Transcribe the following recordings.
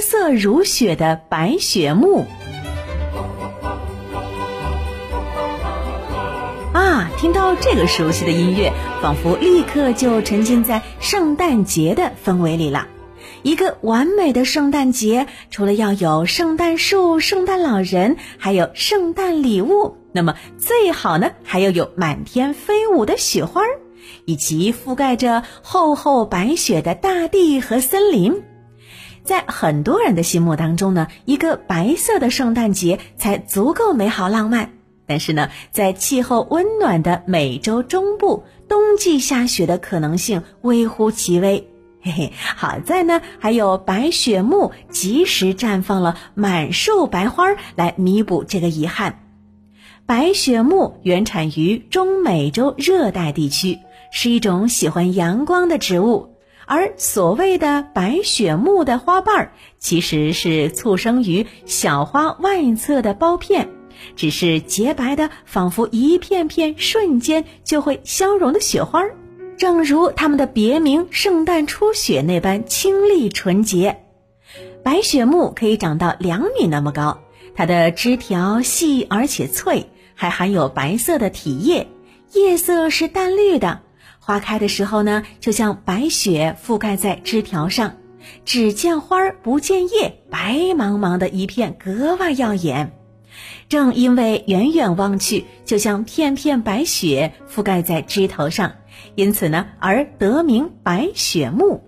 色如雪的白雪牧。啊，听到这个熟悉的音乐，仿佛立刻就沉浸在圣诞节的氛围里了。一个完美的圣诞节，除了要有圣诞树、圣诞老人，还有圣诞礼物，那么最好呢，还要有满天飞舞的雪花，以及覆盖着厚厚白雪的大地和森林。在很多人的心目当中呢，一个白色的圣诞节才足够美好浪漫。但是呢，在气候温暖的美洲中部，冬季下雪的可能性微乎其微。嘿嘿，好在呢，还有白雪木及时绽放了满树白花，来弥补这个遗憾。白雪木原产于中美洲热带地区，是一种喜欢阳光的植物。而所谓的白雪木的花瓣儿，其实是簇生于小花外侧的苞片。只是洁白的，仿佛一片片瞬间就会消融的雪花，正如它们的别名“圣诞初雪”那般清丽纯洁。白雪木可以长到两米那么高，它的枝条细而且脆，还含有白色的体液，叶色是淡绿的。花开的时候呢，就像白雪覆盖在枝条上，只见花儿不见叶，白茫茫的一片，格外耀眼。正因为远远望去就像片片白雪覆盖在枝头上，因此呢而得名白雪木。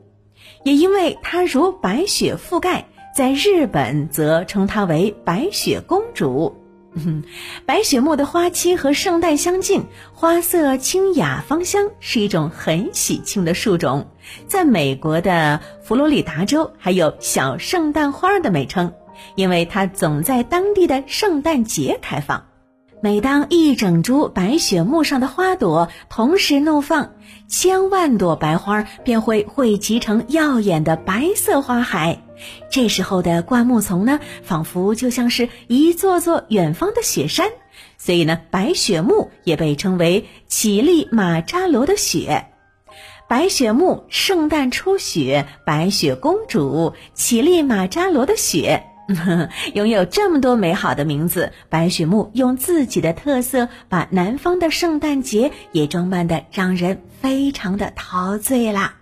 也因为它如白雪覆盖，在日本则称它为白雪公主。嗯 白雪木的花期和圣诞相近，花色清雅芳香，是一种很喜庆的树种。在美国的佛罗里达州，还有小圣诞花的美称。因为它总在当地的圣诞节开放，每当一整株白雪木上的花朵同时怒放，千万朵白花便会汇集成耀眼的白色花海。这时候的灌木丛呢，仿佛就像是一座座远方的雪山，所以呢，白雪木也被称为乞力马扎罗的雪。白雪木、圣诞初雪、白雪公主、乞力马扎罗的雪。拥有这么多美好的名字，白雪木用自己的特色，把南方的圣诞节也装扮的让人非常的陶醉啦。